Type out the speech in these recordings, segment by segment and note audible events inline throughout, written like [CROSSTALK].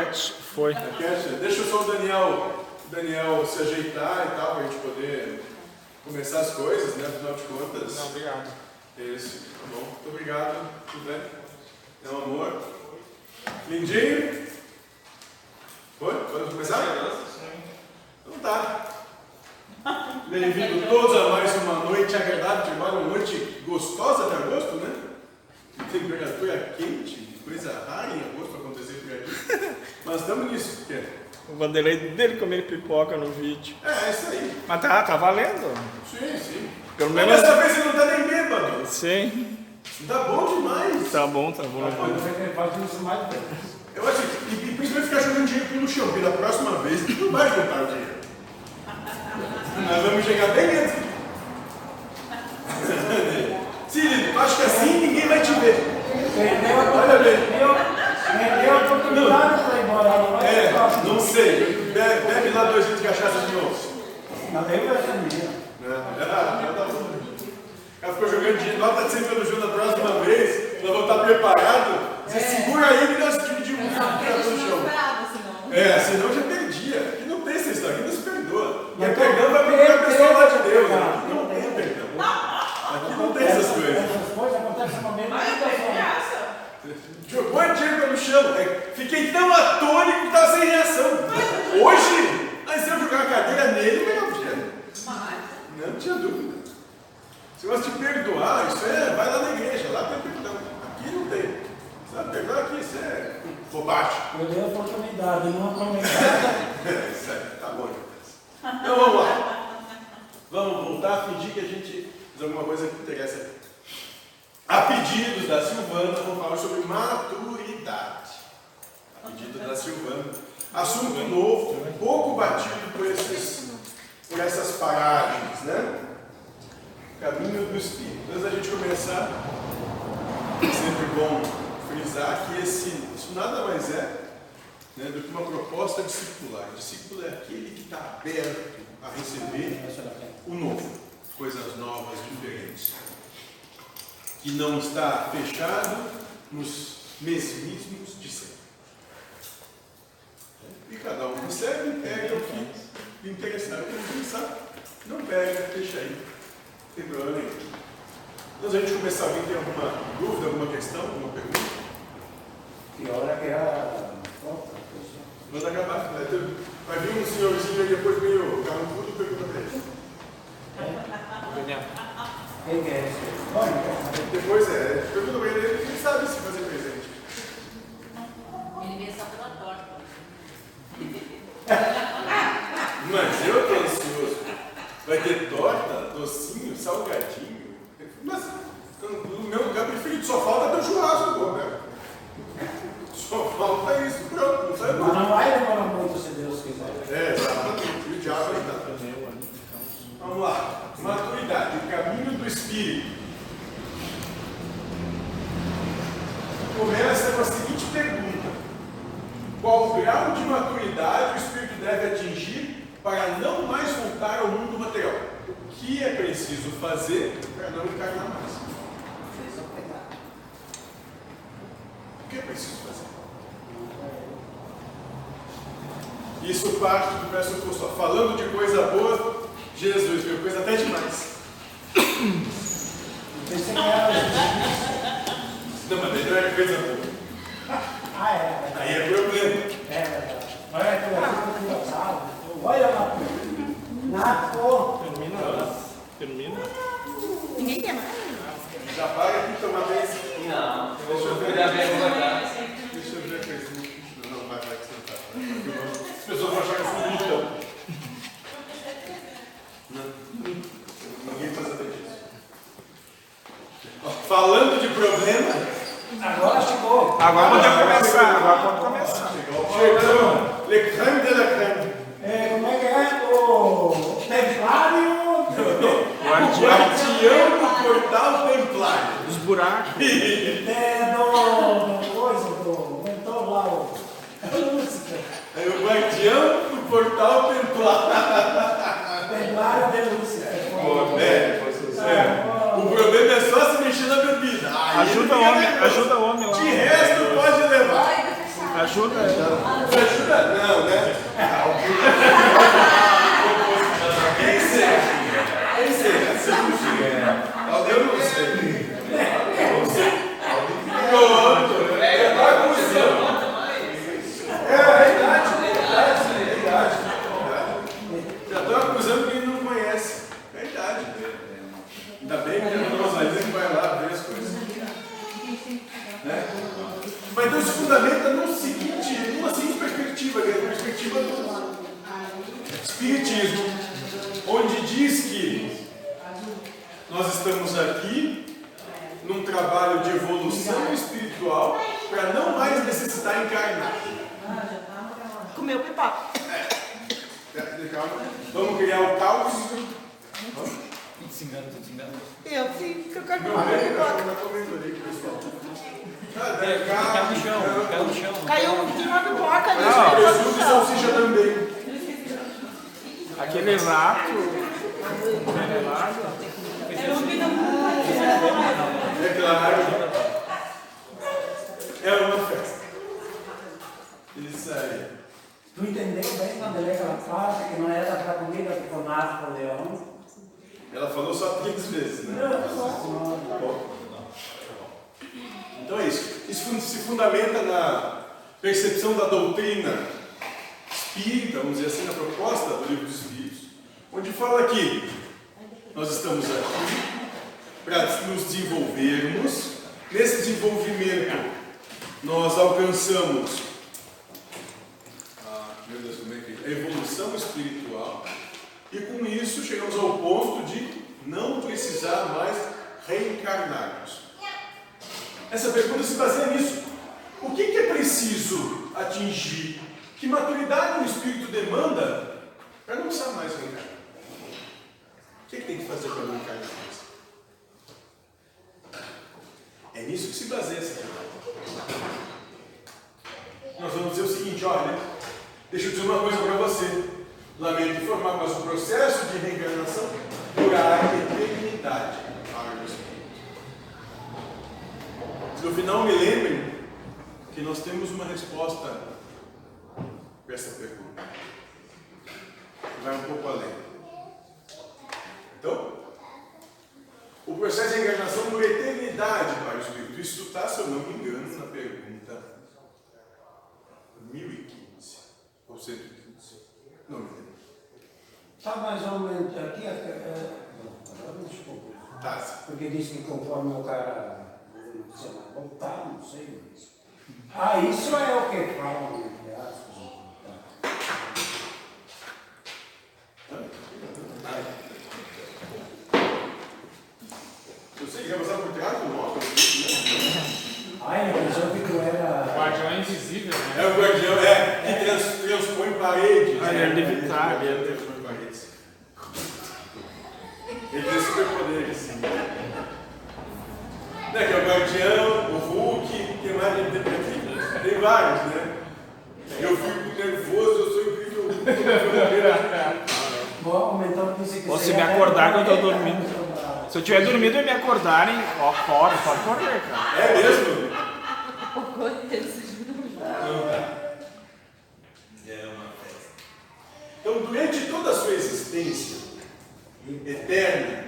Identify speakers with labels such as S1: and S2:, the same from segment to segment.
S1: enquete. Foi.
S2: Deixa só o Daniel, Daniel se ajeitar e tal, pra gente poder começar as coisas, né? Afinal de contas.
S1: Não, obrigado.
S2: Isso, tá bom. Muito obrigado. Tudo bem? É um amor. Lindinho? Foi? Podemos começar? Então tá. Bem-vindo todos a mais uma noite agradável de uma noite gostosa de agosto, né? Temperatura quente, coisa rara em agosto. Mas estamos nisso, porque
S1: O Vanderlei dele comer pipoca no vídeo.
S2: é, é isso aí.
S1: Mas tá, tá valendo.
S2: Sim, sim.
S1: Pelo
S2: Mas
S1: menos.
S2: dessa vez você não tá nem bêbado.
S1: Sim.
S2: Tá bom demais.
S1: Tá bom, tá bom.
S3: Mais vezes.
S2: Eu acho que, e, e principalmente ficar jogando dinheiro pelo chão, porque da próxima vez tu não vai juntar o dinheiro. Nós vamos chegar bem. Cílio, tu acha que assim ninguém vai te ver? Olha bem.
S3: Perdeu, perdeu a oportunidade para ir embora. Não
S2: É, não sei. Bebe, bebe lá dois litros de cachaça de novo.
S3: Não, eu vai ser minha.
S2: O cara ficou jogando dinheiro, nota de 100 pelo Ju da próxima vez, nós vamos estar preparados. Você segura aí que nós dividimos um
S4: Não,
S2: pouco
S4: a gente
S2: no
S4: não
S2: chão.
S4: esperava, senão.
S2: É, senão já perdia. Aqui não tem essa história, aqui não se perdoa. E
S3: Mas
S2: perdão vai pegar a pessoa lá de Deus. não tem perdão. Aqui não tem essas coisas.
S3: Essas coisas acontecem
S4: graça.
S2: Jogou a dinheiro pelo chão. É, Fiquei tão atônico que estava sem reação. Hoje, mas se eu jogar a cadeira nele, eu pegava o dinheiro.
S4: Mas,
S2: Não tinha dúvida. Se você te perdoar, isso é, vai lá na igreja, lá tem perdão. Aqui não tem. Você vai perdoar aqui, isso é bobagem.
S3: Eu dei a oportunidade, não.
S2: É, isso aí, tá bom. então. Então vamos lá. Vamos voltar a fingir que a gente fez alguma coisa que interessa aqui. A pedidos da Silvana, vamos falar sobre maturidade. A pedido da Silvana. Assunto novo, pouco batido por, esses, por essas paragens, né? Caminho do Espírito. Antes da gente começar, é sempre bom frisar que esse, isso nada mais é né, do que uma proposta discipular. Discípulo é aquele que está aberto a receber o novo, coisas novas, diferentes. Que não está fechado nos mesmismos de sempre. E cada um recebe e pega o que lhe interessar. O que não pensar, não pega, deixa aí. Não tem problema nenhum. Antes da gente começar, alguém tem alguma dúvida, alguma questão, alguma pergunta?
S3: Que hora que é a falta, pessoal?
S2: Manda acabar. Vai, ter- vai vir um senhorzinho aí depois meio carrancudo e pergunta pra ele.
S3: Quem que é Agora
S1: podemos começar. Agora pode começar.
S2: chegou. Le crème de la crème.
S3: É, como é que é? O templário. [LAUGHS]
S1: Guardião
S2: Guardião do portal templário.
S1: dos buracos.
S3: É do. do coisa do. Mentor lá o. Lúcifer.
S2: É o guardião do portal templário.
S3: Templário de Lúcifer.
S2: É, é. O problema é só se mexer na bebida. Aí
S1: Ajuda o
S2: fica
S1: homem,
S2: legal.
S1: ajuda o homem lá.
S2: De resto, pode levar.
S4: Vai, vai fechar.
S1: Ajuda.
S2: Te ajuda? Não, né? Quem será? Quem será? Eu não sei. Pronto. É a conclusão. É verdade, é verdade, é verdade. Já estou acusando quem não conhece. Verdade. Ainda bem que a Rosalina que vai lá ver as coisas. Né? Mas Deus se fundamenta no seguinte, numa seguinte perspectiva, que é a perspectiva do Espiritismo, onde diz que nós estamos aqui num trabalho de evolução espiritual para não mais necessitar encarnar.
S4: Comeu pipoca.
S2: Calma. Vamos criar o caos.
S4: Eu com a comeu
S2: bem,
S4: pipoca.
S2: tá comendo ali, pessoal. Ah,
S5: Caiu no chão, caiu no chão.
S4: Caiu uma pipoca ali.
S1: Não,
S4: caiu
S2: Presunto e salsicha também.
S1: Aquele rato.
S2: É claro. É uma festa. Isso aí.
S3: Tu entendeu bem quando ele aquela parte que não era para comida que foi Napoleão?
S2: Ela falou só três vezes, né? Bom. Então é isso. Isso se fundamenta na percepção da doutrina espírita, vamos dizer assim, na proposta do livro dos Espíritos, onde fala que nós estamos aqui para nos desenvolvermos. Nesse desenvolvimento, nós alcançamos a, Deus, é é? a evolução espiritual e com isso chegamos ao ponto de não precisar mais reencarnarmos. Essa pergunta se baseia nisso. O que, que é preciso atingir? Que maturidade o espírito demanda para não precisar mais reencarnar? O que, que tem que fazer para não encarnar mais? É nisso que se baseia essa pergunta. Nós vamos dizer o seguinte, olha, deixa eu dizer uma coisa para você. Lamento informar, mas o processo de reencarnação durará eternidade. No final, me lembrem que nós temos uma resposta para essa pergunta. Vai um pouco além. Então, o processo de encarnação dura eternidade para o espírito. Isso está, se eu não me engano, na pergunta 1015 ou 115. Não me lembro.
S3: Está mais ou menos aqui, é, agora desculpa.
S2: Tá.
S3: Porque disse que conforme o cara sei lá, voltar, não sei. Ah, isso é o que falam,
S2: Passar por trás do moto. né?
S3: Ai, mas eu que tu era.
S1: Guardião é invisível, né?
S2: É o guardião, é, que trans, transpõe paredes.
S1: Ah, ele é levitar,
S2: Ele
S1: é-
S2: transpõe paredes. Ele tem superpoderes. Né, que é o guardião, o Hulk, quem mais ele tem aqui? Tem vários, né? Eu fico nervoso, eu sou incrível. [LAUGHS]
S3: Bom, aumentou disse que
S1: Ou se
S3: seria
S1: me acordar que eu tô dormindo. Se eu tiver dormido e me acordarem, ó, fora, pode correr, cara.
S2: É mesmo? É uma festa. Então, durante toda a sua existência eterna,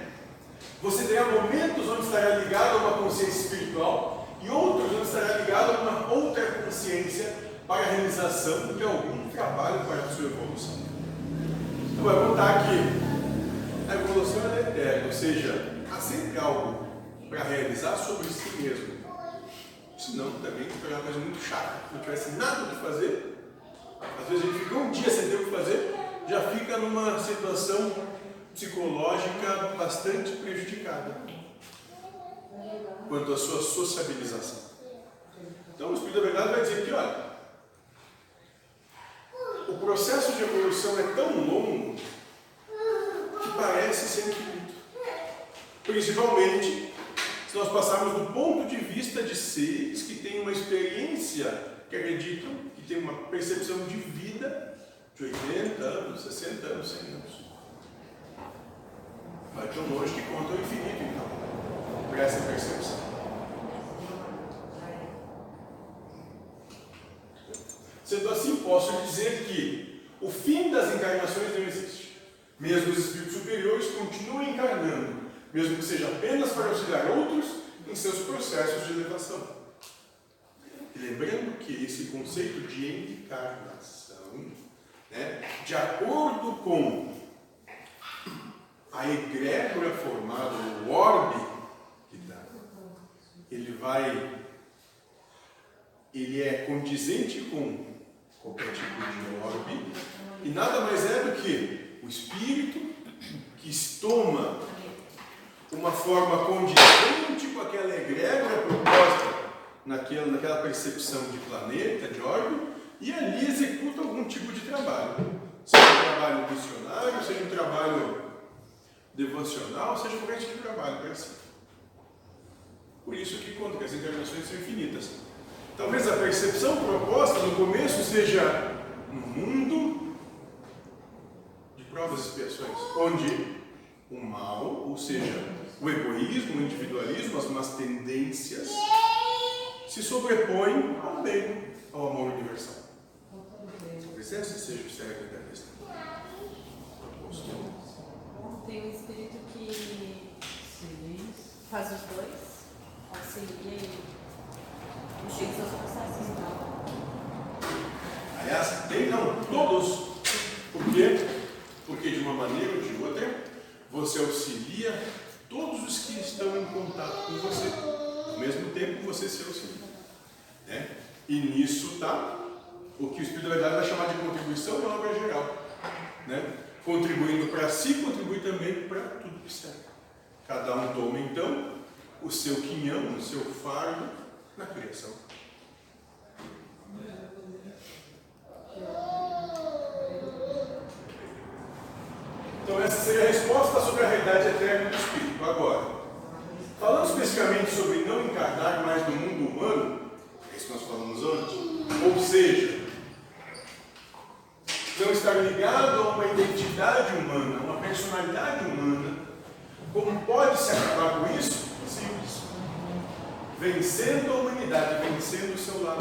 S2: você terá momentos onde estará ligado a uma consciência espiritual e outros onde estará ligado a uma outra consciência para a realização de algum trabalho para a sua evolução. Então, vai contar que a evolução é eterna, ou seja, há sempre algo para realizar sobre si mesmo. Senão também fica uma coisa muito chata. Se não tivesse nada o que fazer, às vezes a gente fica um dia sem ter o que fazer, já fica numa situação psicológica bastante prejudicada quanto à sua sociabilização. Então o Espírito da Verdade vai dizer que, olha, o processo de evolução é tão longo que parece sem infinito. Principalmente se nós passarmos do ponto de vista de seres que têm uma experiência, que acreditam, que têm uma percepção de vida de 80 anos, 60 anos, 100 anos. Vai tão longe que conta o infinito, então, para essa percepção. posso dizer que o fim das encarnações não existe. Mesmo os continuam encarnando, mesmo que seja apenas para auxiliar outros em seus processos de elevação. Lembrando que esse conceito de encarnação, né, de acordo com a egrégora formada, o orbe que dá, ele vai, ele é condizente com qualquer tipo de orbe, e nada mais é do que o espírito que toma uma forma condizente com aquela egrégora proposta naquela, naquela percepção de planeta, de orbe, e ali executa algum tipo de trabalho. Seja um trabalho missionário, seja um trabalho devocional, seja qualquer tipo de trabalho para si. Por isso que conta que as encarnações são infinitas. Talvez a percepção proposta no começo seja um mundo provas e expiações, onde o mal, ou seja, o egoísmo, o individualismo, as más tendências, se sobrepõem ao bem, ao amor universal. Talvez esse seja o cerne da questão.
S5: Tem um espírito que faz os dois, auxilia e chega seus processos. Então,
S2: Aliás, tem não, todos. Por quê? Porque de uma maneira ou de outra, você auxilia todos os que estão em contato com você. Ao mesmo tempo, você se auxilia. Né? E nisso está o que o Espírito Verdade vai chamar de contribuição na obra geral. Né? Contribuindo para si, contribui também para tudo que serve. Cada um toma, então, o seu quinhão, o seu fardo na criação. Então essa seria a resposta sobre a realidade eterna do Espírito. Agora, falando especificamente sobre não encarnar mais no mundo humano, é isso que nós falamos antes, ou seja, não estar ligado a uma identidade humana, uma personalidade humana, como pode se acabar com isso? Simples. Vencendo a humanidade, vencendo o seu lado.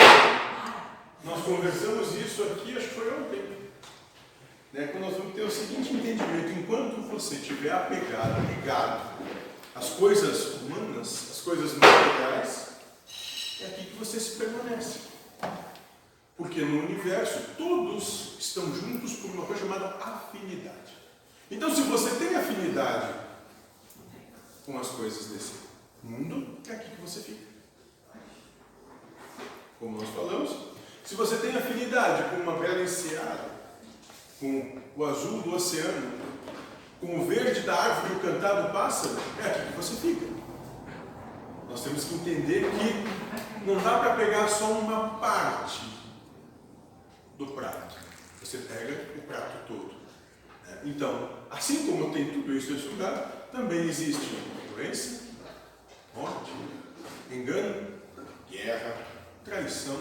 S2: Nós conversamos isso aqui, acho que foi ontem né, quando nós vamos ter o seguinte entendimento: enquanto você estiver apegado, ligado às coisas humanas, às coisas materiais, é aqui que você se permanece. Porque no universo todos estão juntos por uma coisa chamada afinidade. Então, se você tem afinidade com as coisas desse mundo, é aqui que você fica. Como nós falamos, se você tem afinidade com uma bela enseada, com o azul do oceano, com o verde da árvore e o cantar do pássaro, é aqui que você fica. Nós temos que entender que não dá para pegar só uma parte do prato. Você pega o prato todo. né? Então, assim como tem tudo isso lugar, também existe doença, morte, engano, guerra, traição,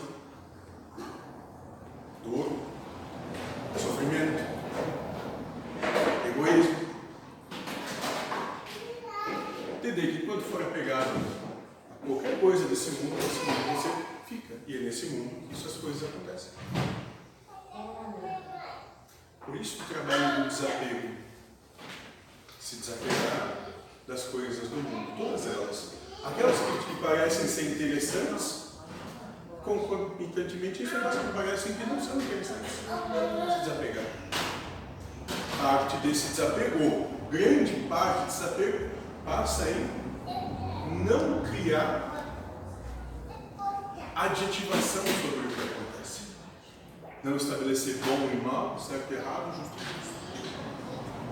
S2: dor, sofrimento, egoísmo. Entender que quando for apegado a qualquer coisa desse mundo, nesse mundo você fica. E é nesse mundo que essas coisas acontecem. Por isso o trabalho do desapego. Se desapegar das coisas do mundo, todas elas. Aquelas que, que parecem ser interessantes, concomitantemente, isso é que parecem que não são interessantes. Se desapegar. Parte desse desapego, grande parte desse desapego, passa em não criar adjetivação sobre o que acontece. Não estabelecer bom e mal, certo e errado, justo e injusto.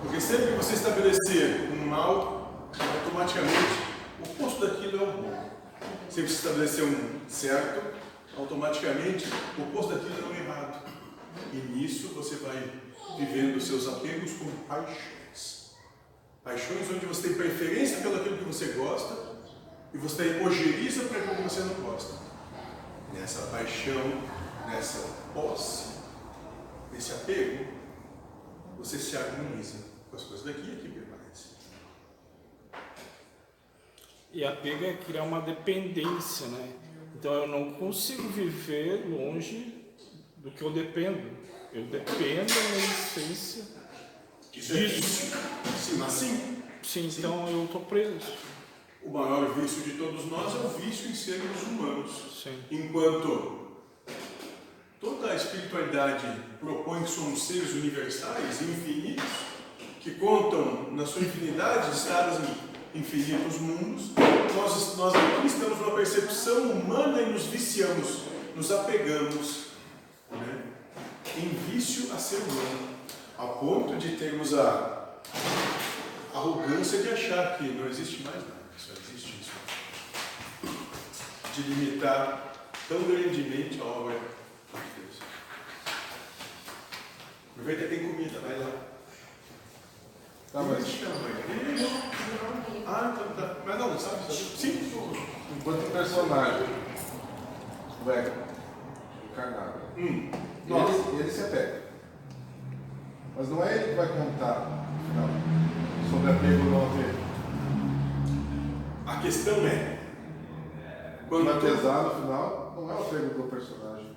S2: Porque sempre que você estabelecer um mal, automaticamente o oposto daquilo é o bom. Sempre que você estabelecer um certo, automaticamente o oposto daquilo é o errado. E nisso você vai vivendo seus apegos com paixões. Paixões onde você tem preferência pelo aquilo que você gosta e você ojeriza para aquilo que você não gosta. Nessa paixão, nessa posse, nesse apego, você se harmoniza com as coisas daqui e aqui permanece.
S1: E apego é criar uma dependência, né? Então eu não consigo viver longe do que eu dependo. Eu dependo na essência.
S2: Isso é vício. Sim, mas sim.
S1: Sim, então eu tô preso.
S2: O maior vício de todos nós é o vício em sermos humanos.
S1: Sim.
S2: Enquanto toda a espiritualidade propõe que somos seres universais infinitos, que contam na sua infinidade estados em infinitos mundos, nós, nós aqui estamos numa percepção humana e nos viciamos, nos apegamos em vício a ser humano, a ponto de termos a arrogância de achar que não existe mais nada, só existe isso de limitar tão grandemente a obra de Deus. Aproveita tem comida, vai lá.
S6: Tá, mas
S2: chama? Ah, então tá. Mas não, sabe? sabe? Sim.
S6: enquanto personagem, ego, encarnado,
S2: Hum.
S6: Ele, ele se apega. Mas não é ele que vai contar, final, sobre apego ou não apego.
S2: A questão é, quando
S6: vai pesar no final não é o apego do personagem.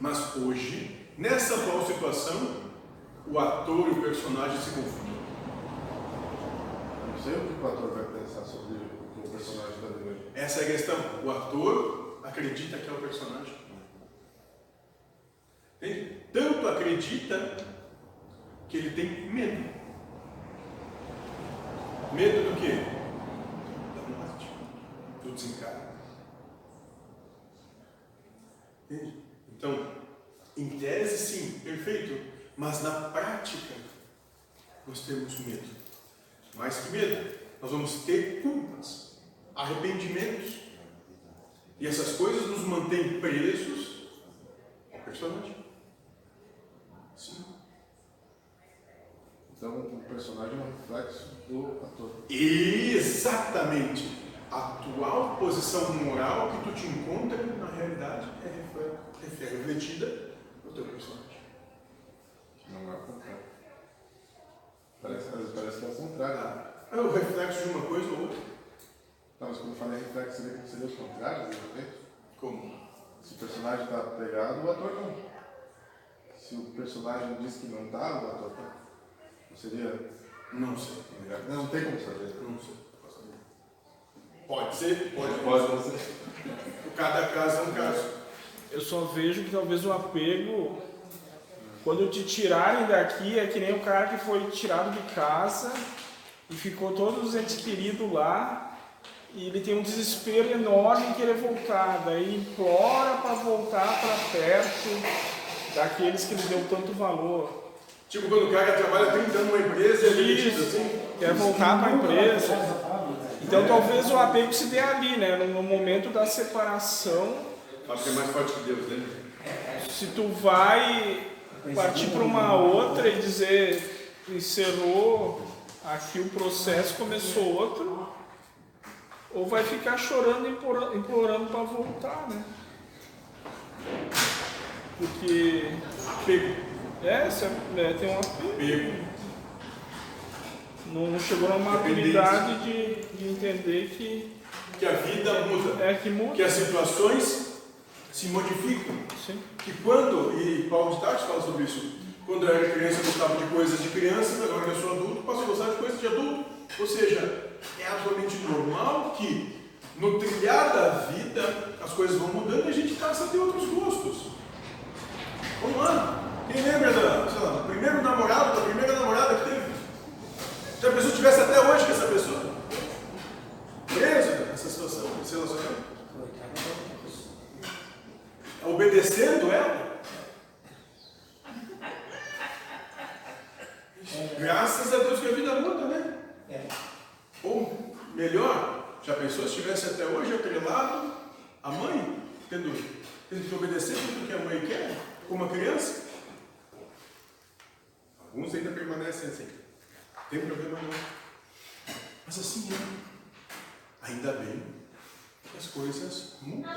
S2: mas hoje, nessa atual situação, o ator e o personagem se confundem.
S6: Eu não sei o que o ator vai pensar sobre o personagem vivendo.
S2: Essa é a questão. O ator acredita que é o personagem. Entende? Tanto acredita que ele tem medo. Medo do quê? Da morte. Do desencargo. Entende? Então, em tese, sim, perfeito. Mas na prática, nós temos medo. Mais que medo, nós vamos ter culpas, arrependimentos. E essas coisas nos mantêm presos ao personagem. Sim.
S6: Então o personagem é um reflexo do ator.
S2: Exatamente. A atual posição moral que tu te encontra, na realidade, é refle- refletida no teu personagem.
S6: Não é o contrário. Parece, parece que é o contrário.
S2: É o reflexo de uma coisa ou outra.
S6: Não, mas quando eu falei reflexo, seria, seria os contrários, de repente?
S2: Como?
S6: Se o personagem está pegado, o ator não. Se o personagem diz que não está, o ator está. Não seria.
S2: Não sei.
S6: Não tem como saber.
S2: Não sei. Pode ser, pode,
S6: Pode não ser.
S2: Cada caso é um caso.
S1: Eu só vejo que talvez o apego, quando te tirarem daqui, é que nem o cara que foi tirado de casa e ficou todos os entes queridos lá e ele tem um desespero enorme em querer voltar. Daí implora para voltar para perto daqueles que ele deu tanto valor.
S2: Tipo quando o cara trabalha 30 anos numa empresa e ele assim.
S1: Quer voltar para a empresa. Então talvez o apego se dê ali, né? No momento da separação,
S2: Fábio é mais forte que Deus, né?
S1: se tu vai partir para uma outra e dizer encerrou aqui o processo, começou outro, ou vai ficar chorando e implora- implorando para voltar, né? Porque. É, é, tem um apego.
S2: Pego.
S1: Não chegou na maturidade de, de entender que
S2: Que a vida muda.
S1: é que muda.
S2: Que as situações se modificam.
S1: Sim.
S2: Que quando, e Paulo de Tarso fala sobre isso, quando eu era criança eu gostava de coisas de criança, agora que eu sou adulto, passo a gostar de coisas de adulto. Ou seja, é absolutamente normal que no trilhar da vida as coisas vão mudando e a gente passa a ter outros gostos. Vamos lá. Quem lembra da, sei lá, do primeiro namorado, da primeira namorada que teve? Se a pessoa estivesse até hoje com essa pessoa, preso nessa situação, nesse relacionamento, obedecendo ela. Graças a Deus que a vida muda, né? Ou melhor, já pensou se estivesse até hoje atrelado a mãe, tendo, tendo que obedecer tudo que a mãe quer, como uma criança? Alguns ainda permanecem assim. Tem problema não. Mas assim é. Ainda bem que as coisas mudam.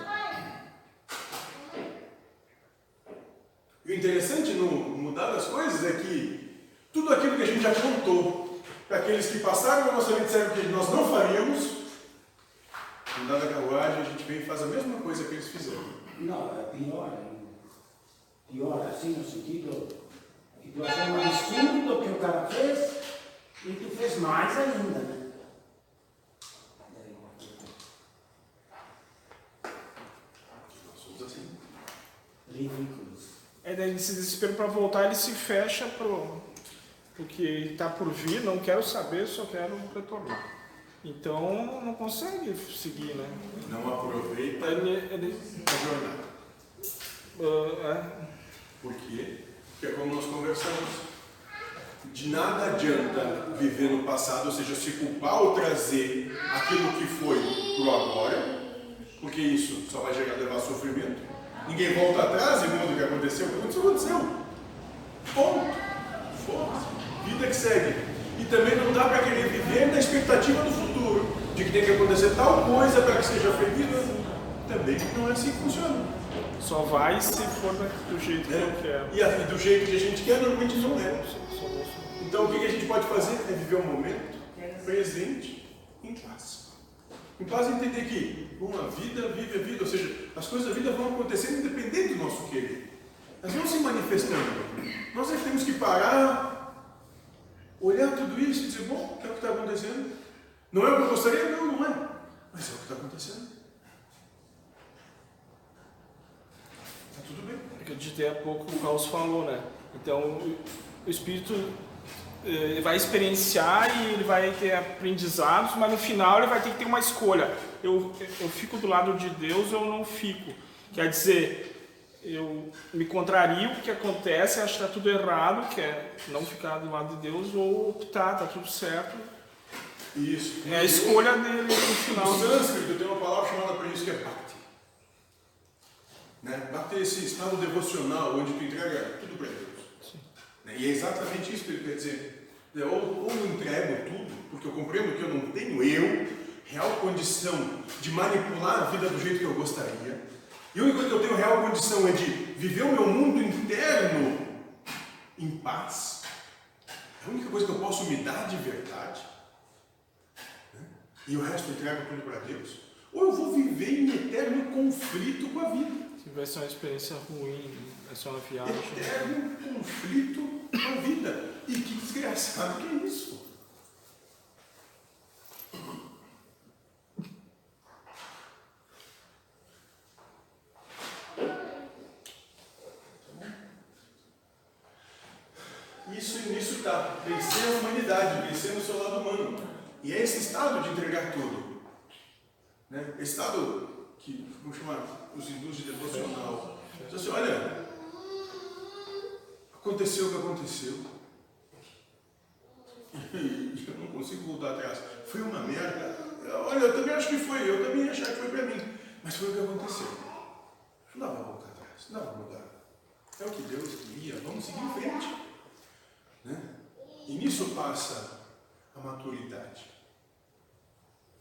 S2: E o interessante no mudar das coisas é que tudo aquilo que a gente já contou para aqueles que passaram na nossa vida disseram que nós não faríamos, no dada carruagem a gente vem e faz a mesma coisa que eles fizeram.
S3: Não, é pior ainda. pior assim, no sentido que tu achou um absurdo o que o cara fez e tu fez mais ainda, né?
S2: Assim.
S3: Ridículos.
S1: É daí esse desespero para voltar, ele se fecha pro, pro que está por vir, não quero saber, só quero retornar. Então não consegue seguir, né?
S2: Não aproveita
S1: Ele, ele,
S2: a jornada.
S1: ah,
S2: Por quê? Porque é como nós conversamos. De nada adianta viver no passado, ou seja, se culpar ou trazer aquilo que foi pro agora, porque isso só vai gerar levar sofrimento. Ninguém volta atrás e muda o que aconteceu. O que aconteceu, aconteceu. Ponto. Foda-se. Vida que segue. E também não dá para querer viver na expectativa do futuro, de que tem que acontecer tal coisa para que seja feliz. Também não é assim que funciona.
S1: Só vai se for do jeito que eu quero.
S2: E a- do jeito que a gente quer, normalmente não é. Então o que a gente pode fazer é viver o momento presente em paz. Em paz entender que uma vida vive a vida, ou seja, as coisas da vida vão acontecendo independente do nosso querer. Elas vão se manifestando. Nós é que temos que parar, olhar tudo isso e dizer, bom, o que é o que está acontecendo? Não é o que eu gostaria? Não, não é. Mas é o que está acontecendo. Está tudo bem.
S1: Acreditei há pouco o Carlos falou, né? Então o espírito eh, ele vai experienciar e ele vai ter aprendizados, mas no final ele vai ter que ter uma escolha. Eu, eu fico do lado de Deus ou eu não fico. Quer dizer, eu me contrario o que acontece, acho que está tudo errado, que é não ficar do lado de Deus, ou optar, tá tudo certo.
S2: Isso.
S1: É a escolha dele no final.
S2: No sânscrito tem uma palavra chamada para isso que é bhakti. Né? É esse estado devocional onde tu entrega tudo para Deus. Né? E é exatamente isso que ele quer dizer. É, Ou, ou eu entrego tudo, porque eu compreendo que eu não tenho eu real condição de manipular a vida do jeito que eu gostaria. E única coisa que eu tenho real condição é de viver o meu mundo interno em paz. É a única coisa que eu posso me dar de verdade e o resto eu entrego tudo para Deus, ou eu vou viver em eterno conflito com a vida.
S1: Vai ser uma experiência ruim, vai ser uma viagem.
S2: Eterno conflito com a vida. E que desgraçado que é? Isso nisso está, vencer a humanidade, vencer o seu lado humano. E é esse estado de entregar tudo. Né? Esse estado que, vamos chamar os hindus de devocional. Diz assim, olha, aconteceu o que aconteceu. E eu não consigo voltar atrás. Foi uma merda. Olha, eu também acho que foi, eu também achava que foi para mim. Mas foi o que aconteceu. Não dá para voltar atrás, não dá para mudar. É o que Deus queria, vamos seguir em frente. Né? E nisso passa a maturidade.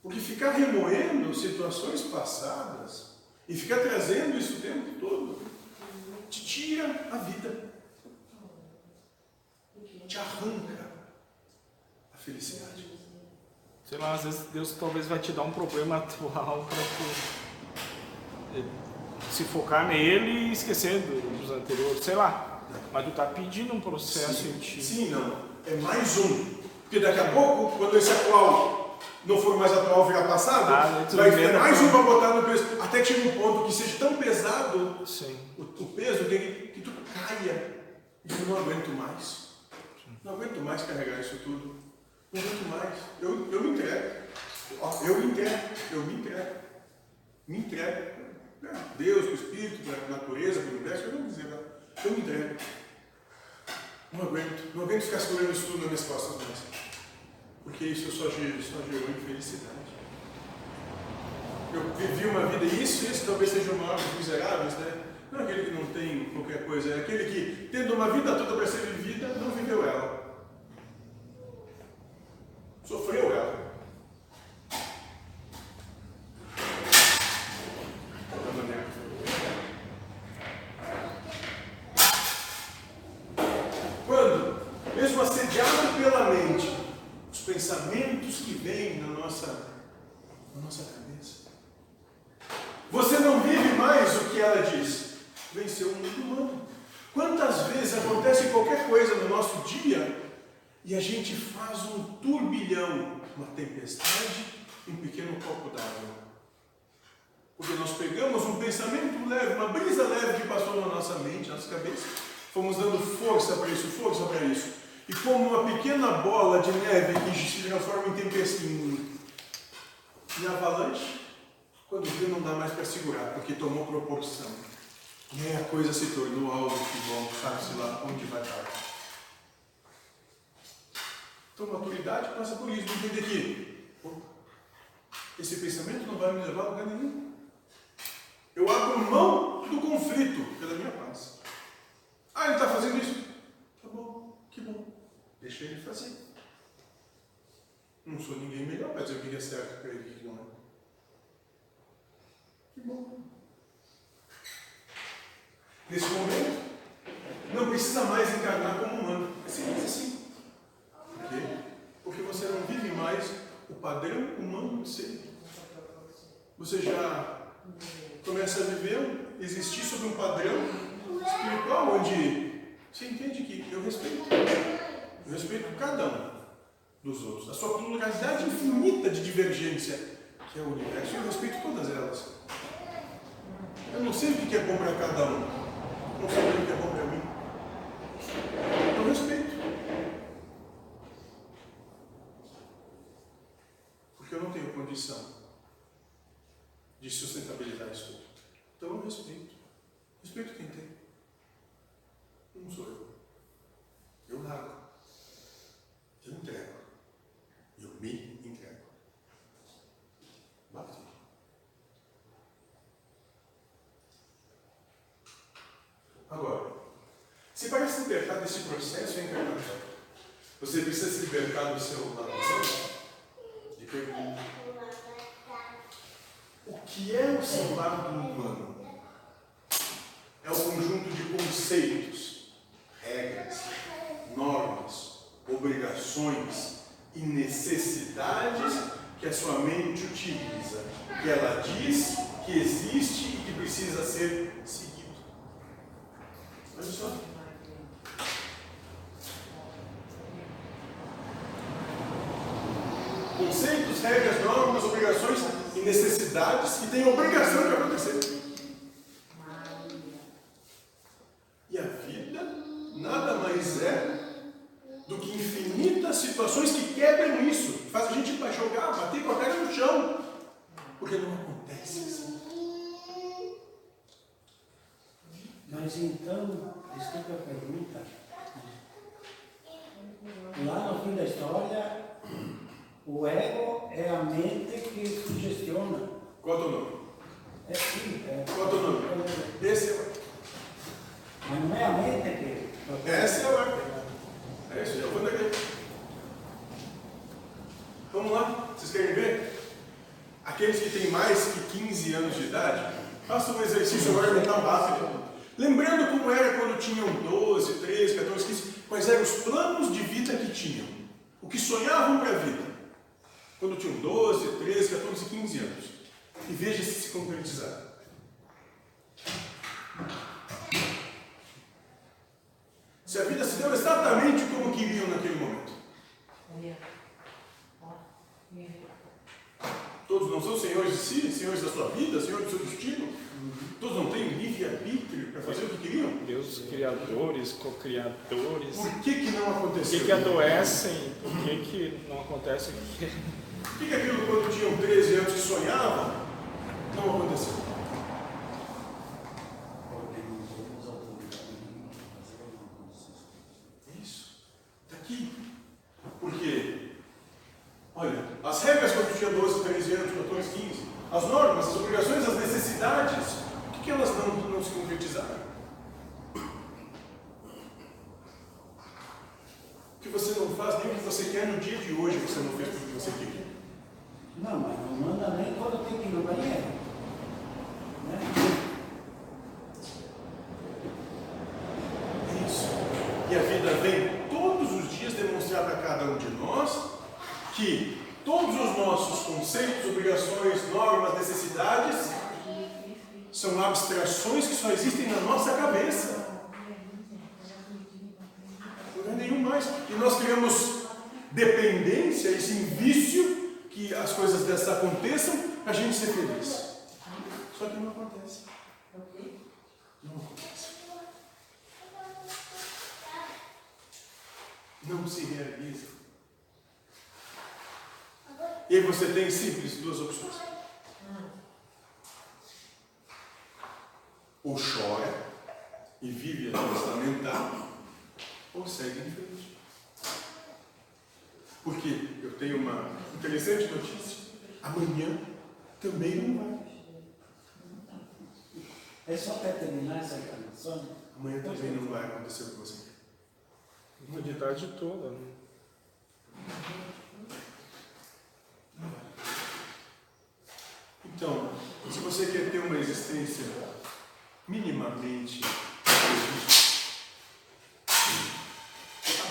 S2: Porque ficar remoendo situações passadas e ficar trazendo isso o tempo todo te tira a vida, te arranca a felicidade.
S1: Sei lá, às vezes Deus talvez vai te dar um problema [LAUGHS] atual para tu eh, se focar nele e esquecer do- dos anteriores, sei lá. Mas tu tá pedindo um processo em ti.
S2: Sim, não. É mais um. Porque daqui a pouco, quando esse atual não for mais atual, virar passado,
S1: Ah, tu
S2: vai ter
S1: libera
S2: mais um para botar no peso. Até que chega um ponto que seja tão pesado
S1: Sim.
S2: o, o peso que, que tu caia e eu não aguento mais. Não aguento mais carregar isso tudo. Não aguento mais. Eu, eu me entrego. Eu me entrego. Eu me entrego. Me entrego. É, Deus, o Espírito, a natureza, o universo, eu não dizer nada. Eu me entrego. Não aguento. Não aguento ficar segurando isso tudo nas minhas costas mais. Porque isso só gerou, só gerou infelicidade. Eu vivi uma vida, e isso, isso talvez seja o maior dos miseráveis, né? Não é aquele que não tem qualquer coisa, é aquele que, tendo uma vida toda para ser vivida, não viveu ela. Sofreu ela. Da maneira que foi. Quando, mesmo assediado pela mente, os pensamentos que vêm na nossa, na nossa cabeça, você não vive mais o que ela diz. Venceu o mundo humano. Quantas vezes acontece qualquer coisa no nosso dia e a gente faz um turbilhão, uma tempestade em um pequeno copo d'água? Porque nós pegamos um pensamento leve, uma brisa leve que passou na nossa mente, na nossa cabeça, fomos dando força para isso, força para isso. E como uma pequena bola de neve que se transforma em tempestade, em, avalanche, quando viu não dá mais para segurar, porque tomou proporção. E aí a coisa se tornou algo que bom, sabe-se lá onde vai parar. Então, maturidade passa por isso, de entender que esse pensamento não vai me levar a lugar nenhum. Eu abro mão do conflito pela minha paz. Ah, ele está fazendo isso? Tá bom, que bom. Deixa ele fazer. Não sou ninguém melhor para dizer o que é certo para ele que não é. Que bom. Nesse momento, não precisa mais encarnar como humano. É simples assim. Por quê? Porque você não vive mais o padrão humano de ser. Você já começa a viver, existir sob um padrão espiritual onde você entende que eu respeito. Eu respeito cada um dos outros. A sua pluralidade infinita de divergência, que é o universo, eu respeito todas elas. Eu não sei o que é bom para cada um. Não sei o que é bom para mim. Eu respeito. Porque eu não tenho condição de sustentabilizar isso. Então eu respeito. Respeito quem tem. Não sou eu. Eu largo. Eu entrego. Eu me entrego. Bate. Agora, se para se libertar desse processo encarnatório, você precisa se libertar do seu lado de pergunta. O é o lado humano? É o conjunto de conceitos, regras, normas, obrigações e necessidades que a sua mente utiliza, que ela diz que existe e que precisa ser seguido. Olha só. Conceitos, regras, normas, obrigações necessidades que têm obrigação de acontecer. E a vida nada mais é do que infinitas situações que quebram isso, faz a gente jogar, bater com a cara no chão, porque não acontece assim.
S3: Mas então, desculpa a pergunta. Lá no fim da história, o ego é a mente que sugestiona.
S2: Qual é o teu nome?
S3: É sim, é.
S2: Qual é o teu nome? Esse é o
S3: Mas não é a mente que.
S2: Esse é o arco. É isso, já vou daqui. Vamos lá, vocês querem ver? Aqueles que têm mais que 15 anos de idade, façam um exercício agora mental rápido. Lembrando como era quando tinham 12, 13, 14, 15, quais eram os planos de vida que tinham, o que sonhavam para a vida, quando tinham 12, 13, 14, 15 anos. E veja se se concretizar. Se a vida se deu exatamente como queriam naquele momento. Todos não são senhores de si, senhores da sua vida, senhores do seu destino. Todos não têm livre-arbítrio para fazer o que queriam.
S1: Deus criadores, co-criadores.
S2: Por que, que não
S1: Por
S2: aconteceu?
S1: que, que adoecem? Por que, que não acontece o que
S2: Por que, que aquilo quando tinham 13 anos que sonhavam, não aconteceu?
S3: Porque coisa.
S2: Isso. Está aqui. Por quê? Olha, as regras quando tinha 12, 13 anos, 14, 15, as normas, as obrigações, as necessidades, por que, que elas não, não se concretizaram? O que você não faz nem o que você quer no dia de hoje, você não fez porque você queria.
S3: Não, mas não manda nem quando tem que ir no banheiro. Né?
S2: É isso. E a vida vem todos os dias demonstrar para cada um de nós que todos os nossos conceitos, obrigações, normas, necessidades são abstrações que só existem na nossa cabeça. situações e nós criamos dependência, esse vício que as coisas dessas aconteçam para a gente ser feliz. Só que não acontece. Não acontece. Não se realiza. E você tem simples duas opções. Ou chora e vive a lamentar, ou segue em. Porque eu tenho uma interessante notícia. Amanhã também não vai.
S3: É só para terminar essa encarnação?
S2: Amanhã também não vai acontecer com você.
S1: Uma idade toda. Né?
S2: Então, se você quer ter uma existência minimamente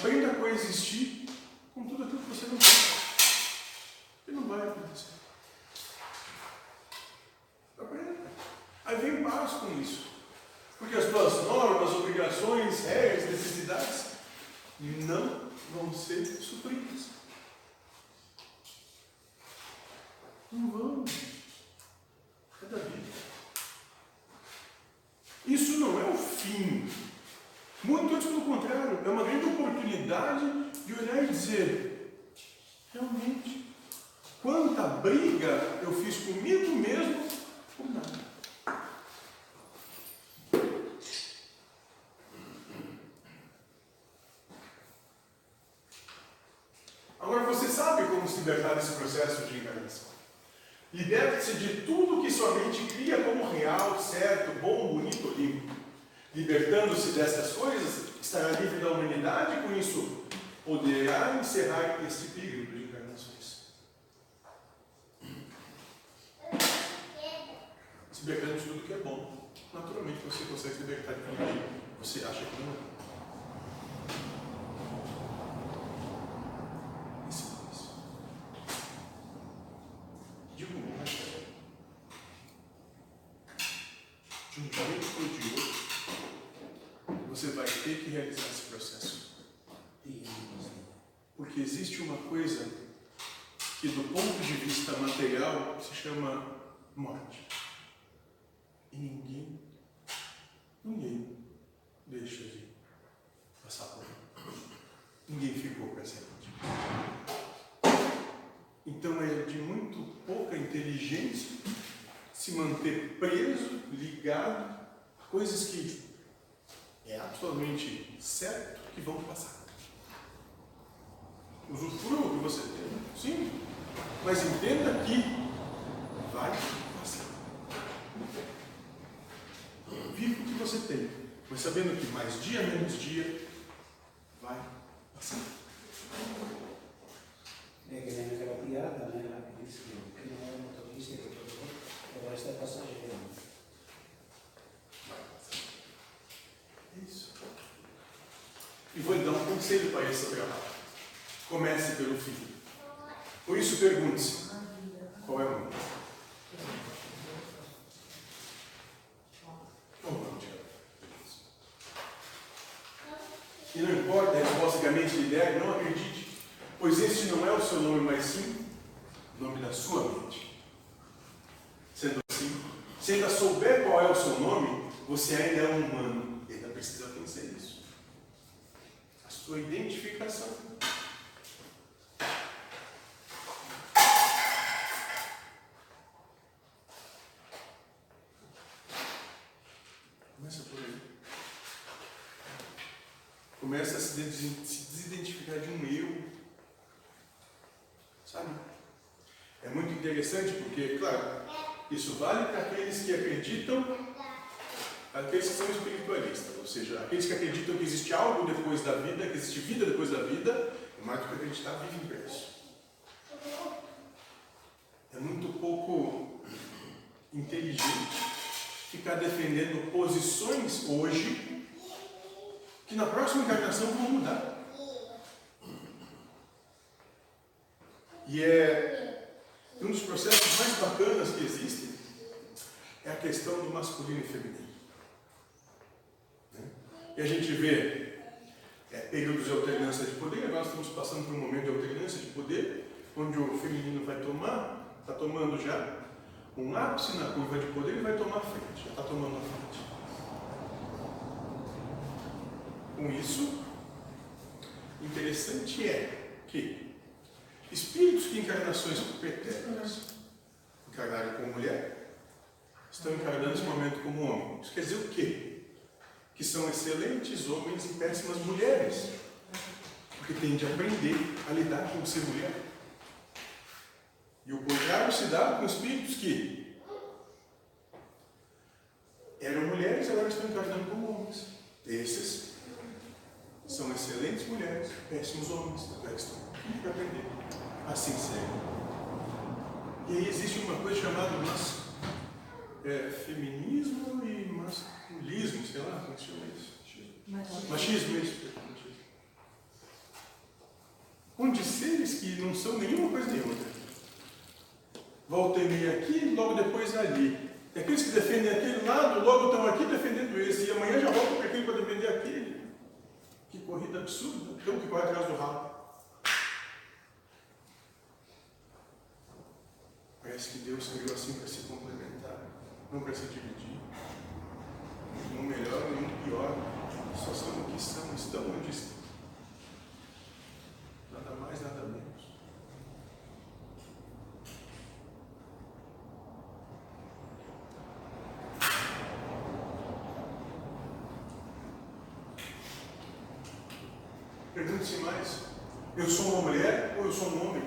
S2: aprenda a coexistir com tudo aquilo que você não quer. E não vai acontecer. Aprenda. Aí vem paz com isso. Porque as tuas normas, obrigações, regras, necessidades não vão ser supridas. Não vão. É da vida. Isso não é o fim. Muito antes pelo contrário, é uma grande oportunidade de olhar e dizer, realmente, quanta briga eu fiz comigo mesmo por nada. Agora você sabe como se libertar desse processo de encarnação. Liberte-se de tudo que sua mente cria como real, certo, bom, bonito, limpo. Libertando-se dessas coisas, estará livre da humanidade e com isso poderá encerrar este período de encarnações. Se libertando de tudo que é bom. Naturalmente você consegue se libertar de tudo que você acha que não é. De um jeito ou de outro, você vai ter que realizar esse processo. Porque existe uma coisa que, do ponto de vista material, se chama morte. E ninguém, ninguém deixa de passar por ela. Ninguém ficou com essa morte. Então é de muito pouca inteligência se manter preso, ligado a coisas que é absolutamente certo que vão passar. Usufrua o que você tem, sim, mas entenda que vai passar. Viva o que você tem, mas sabendo que mais dia menos dia vai passar.
S3: É que nem aquela piada, né? Lá que diz que que não é motorista que todo o resto é passageiro.
S2: Isso. E vou lhe dar um conselho para esse trabalho. Comece pelo fim. Por isso, pergunte-se: qual é o nome? Qual é o Jesus? E não importa a resposta que a mente lhe der, não acredite, pois este não é o seu nome, mas sim o nome da sua mente. Sendo assim, se ainda souber qual é o seu nome, você ainda é um humano e ainda precisa conhecer isso. A sua identificação. Começa por aí. Começa a se des- se desidentificar de um eu. Sabe? É muito interessante porque, claro, isso vale para aqueles que acreditam, aqueles que são espiritualistas, ou seja, aqueles que acreditam que existe algo depois da vida, que existe vida depois da vida, é mais do que acreditar, para isso. É muito pouco inteligente ficar defendendo posições hoje que na próxima encarnação vão mudar. E é um dos processos mais bacanas que existem é a questão do masculino e feminino. A gente vê é, períodos de alternância de poder. Agora estamos passando por um momento de alternância de poder, onde o feminino vai tomar, está tomando já um ápice na curva de poder e vai tomar a frente, está tomando a frente. Com isso, interessante é que espíritos que encarnações pretéritas encarnaram como mulher, estão encarnando esse momento como homem. Isso quer dizer o quê? Que são excelentes homens e péssimas mulheres. Porque tem de aprender a lidar com ser mulher. E o contrário se dá com espíritos que eram mulheres e agora estão encarnando como homens. Esses são excelentes mulheres, péssimos homens, agora estão para aprender. Assim segue. E aí existe uma coisa chamada mas, é, feminismo e masculismo, sei lá, como se chama isso? Machismo, machismo isso. Onde seres que não são nenhuma coisa nem outra. Volta e meia aqui, logo depois ali. E aqueles que defendem aquele lado, logo estão aqui defendendo esse. E amanhã já voltam para aquele para defender aquele. Que corrida absurda. Então que corre atrás do rabo. Parece que Deus criou assim para se complementar, não para se dividir. Um melhor e um pior. Só são o que são, estão onde estão. Nada mais, nada menos. Pergunte-se mais: eu sou uma mulher ou eu sou um homem?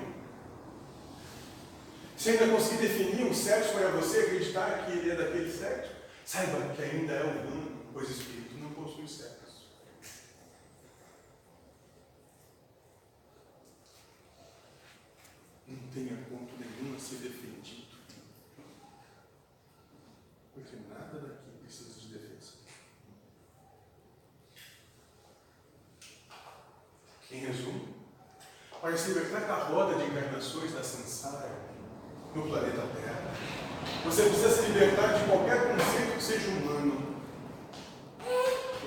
S2: Se ainda conseguir definir um sexo para você, acreditar que ele é daquele sexo, saiba que ainda é humano, pois espírito não possui sexo. Não tenha ponto nenhum a ser defendido. Porque nada daqui precisa de defesa. Em resumo, para se libertar da roda de encarnações da samsara, no planeta Terra. Você precisa se libertar de qualquer conceito que seja humano.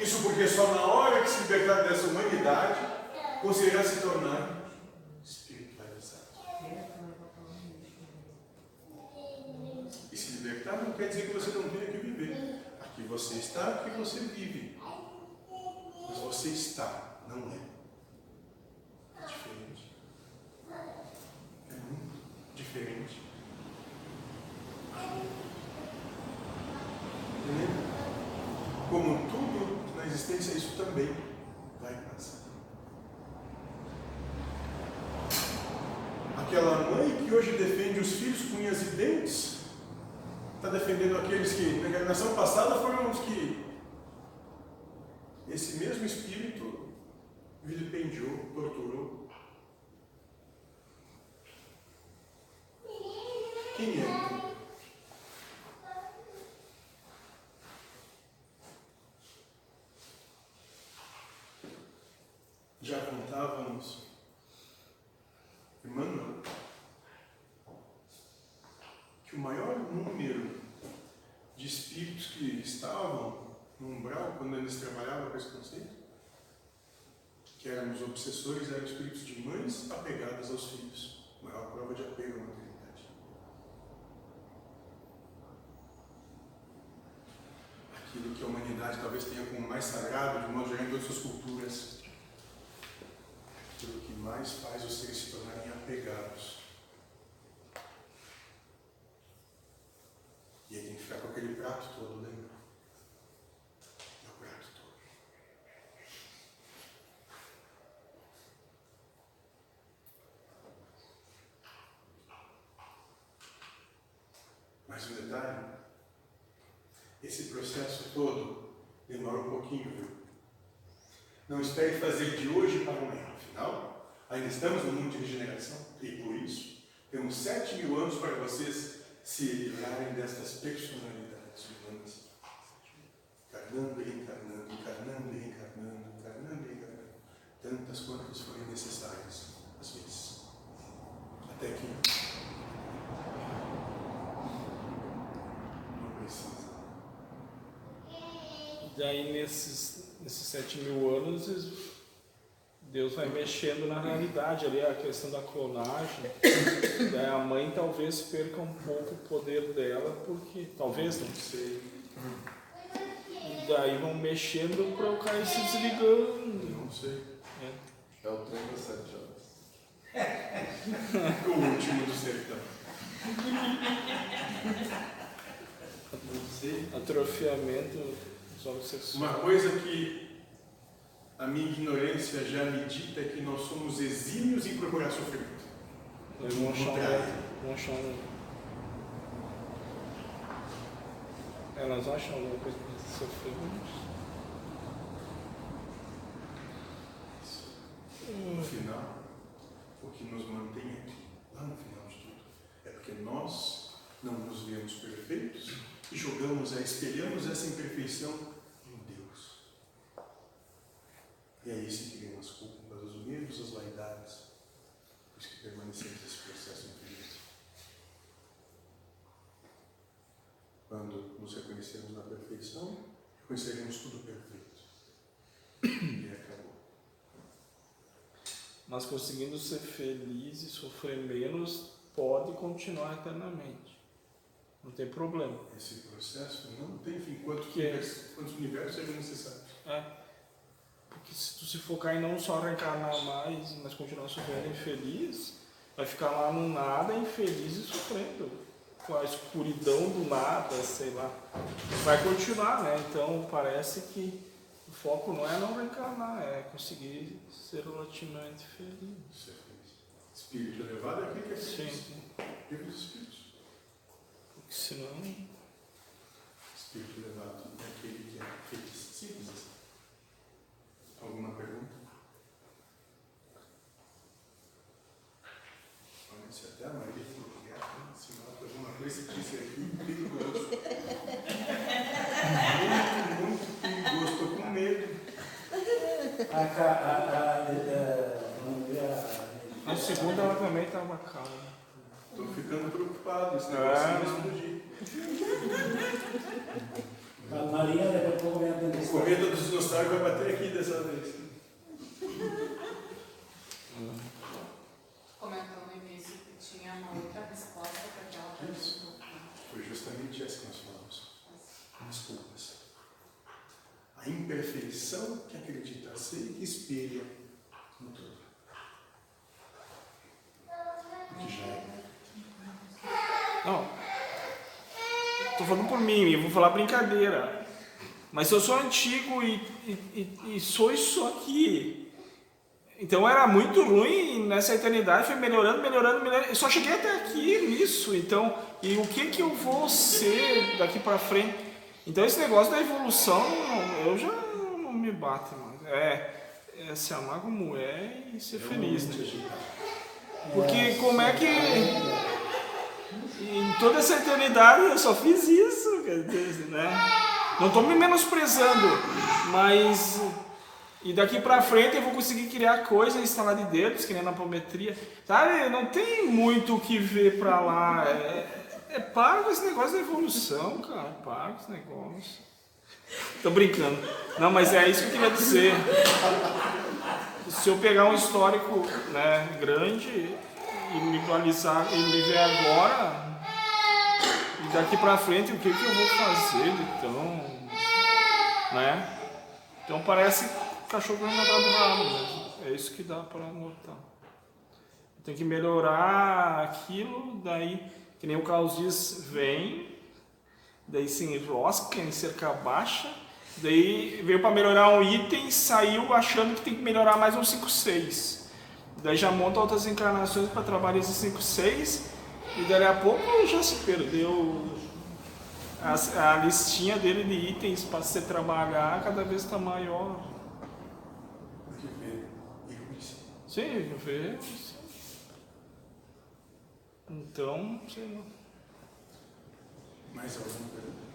S2: Isso porque só na hora que se libertar dessa humanidade conseguirá se tornar espiritualizado. E se libertar não quer dizer que você não tenha que viver. Aqui você está, aqui você vive. Mas você está, não é. É diferente. É muito diferente. Como tudo na existência, isso também vai passar. Aquela mãe que hoje defende os filhos com unhas e dentes, está defendendo aqueles que na encarnação passada foram os que esse mesmo espírito vilipendiou, torturou. Quem é? já contávamos, Emmanuel, que o maior número de espíritos que estavam no umbral quando eles trabalhavam com esse conceito, que éramos obsessores, eram espíritos de mães apegadas aos filhos. Maior prova de apego à maternidade. Aquilo que a humanidade talvez tenha como mais sagrado, de modo geral, em todas as suas culturas aquilo que mais faz seres se tornarem apegados. E aí tem que ficar com aquele prato todo, lembra? É o prato todo. Mais um detalhe. Esse processo todo demora um pouquinho, viu? Não espere fazer de hoje para amanhã. Afinal, ainda estamos no mundo de regeneração e por isso temos sete mil anos para vocês se livrarem destas personalidades humanas. Encarnando e reencarnando, encarnando e reencarnando, encarnando e reencarnando. Tantas quantas forem necessárias, às vezes. Até que não precisa.
S1: E aí nesses, nesses sete mil anos Deus vai mexendo na realidade ali, a questão da clonagem. Daí [COUGHS] a mãe talvez perca um pouco o poder dela, porque. Talvez não sei. E daí vão mexendo para o cara ir se desligando.
S2: Não sei.
S1: É.
S6: É o trem das sete horas. [LAUGHS]
S2: O último do sertão. [LAUGHS] Não sei.
S1: Atrofiamento dos órgãos sexuais.
S2: Uma coisa que a minha ignorância já me dita que nós somos exímios em procurar sofrimento.
S1: Vão achar um. Elas acham alguma coisa que sofremos.
S2: No final, o que nos mantém aqui, lá no final de tudo, é porque nós não nos vemos perfeitos e jogamos, a, espelhamos essa imperfeição em Deus. E aí se criam as culpas, os medos, as vaidades, isso que permanecemos nesse processo infinito. Quando nos reconhecermos na perfeição, reconheceremos tudo perfeito. E acabou.
S1: Mas conseguindo ser feliz e sofrer menos, pode continuar eternamente. Não tem problema.
S2: Esse processo não tem fim. Quanto
S1: Que-
S2: universo, quantos universos sejam necessários?
S1: É. Se tu se focar em não só reencarnar mais, mas continuar sofrendo infeliz, vai ficar lá no nada, infeliz e sofrendo. Com a escuridão do nada, sei lá. Vai continuar, né? Então parece que o foco não é não reencarnar, é conseguir ser relativamente feliz.
S2: Espírito elevado é aquele que é feliz.
S1: sim.
S2: Livro dos Espíritos.
S1: Porque senão.
S2: Espírito elevado é aquele que é feliz. Simples assim. Alguma pergunta? Olha, se até a Maria falou que é, se nota alguma coisa que disse aqui, perigoso. Muito, muito perigoso. Estou com medo.
S3: A, a, a, a,
S1: segunda ela também estava calma.
S2: Estou ficando preocupado. Esse negócio
S1: Ah, não.
S2: explodir.
S3: A Maria daqui a pouco vem atender.
S2: O cometa dos dinossauros vai bater aqui dessa vez.
S5: Comentou no início que tinha uma outra resposta para aquela pergunta.
S2: Foi justamente essa que nós falamos. As culpas. A imperfeição que acredita ser e que espelha no todo. O que já é.
S1: Não. Tô falando por mim, eu vou falar brincadeira. Mas eu sou antigo e, e, e- e sou isso aqui. Então era muito ruim nessa eternidade, foi melhorando, melhorando, melhorando. Eu só cheguei até aqui nisso. Então, e o que que eu vou ser daqui pra frente? Então esse negócio da evolução, eu já não me bate mais. É, é se amar como é e ser feliz, né? Porque como é que em toda essa eternidade eu só fiz isso, né? Não estou me menosprezando, mas e daqui pra frente eu vou conseguir criar coisas, instalar de dedos, que nem na apometria, sabe? Não tem muito o que ver pra lá. É, é para esse negócio da evolução, cara. Para com esse negócio. Tô brincando. Não, mas é isso que eu queria dizer. Se eu pegar um histórico né, grande e me atualizar e me ver agora, daqui pra frente, o que, que eu vou fazer então? Né? Então parece cachorro não dá do rabo mesmo. É isso que dá pra notar. Tem que melhorar aquilo, daí, que nem o Carlos diz, vem, daí se enrosca em cerca baixa, daí veio para melhorar um item, saiu achando que tem que melhorar mais um 5, 6. Daí já monta outras encarnações para trabalhar esses 5, 6, e dali a pouco já se perdeu a, a listinha dele de itens para se trabalhar cada vez está maior. Sim, vê. Então, sei lá.
S2: Mais alguma pergunta?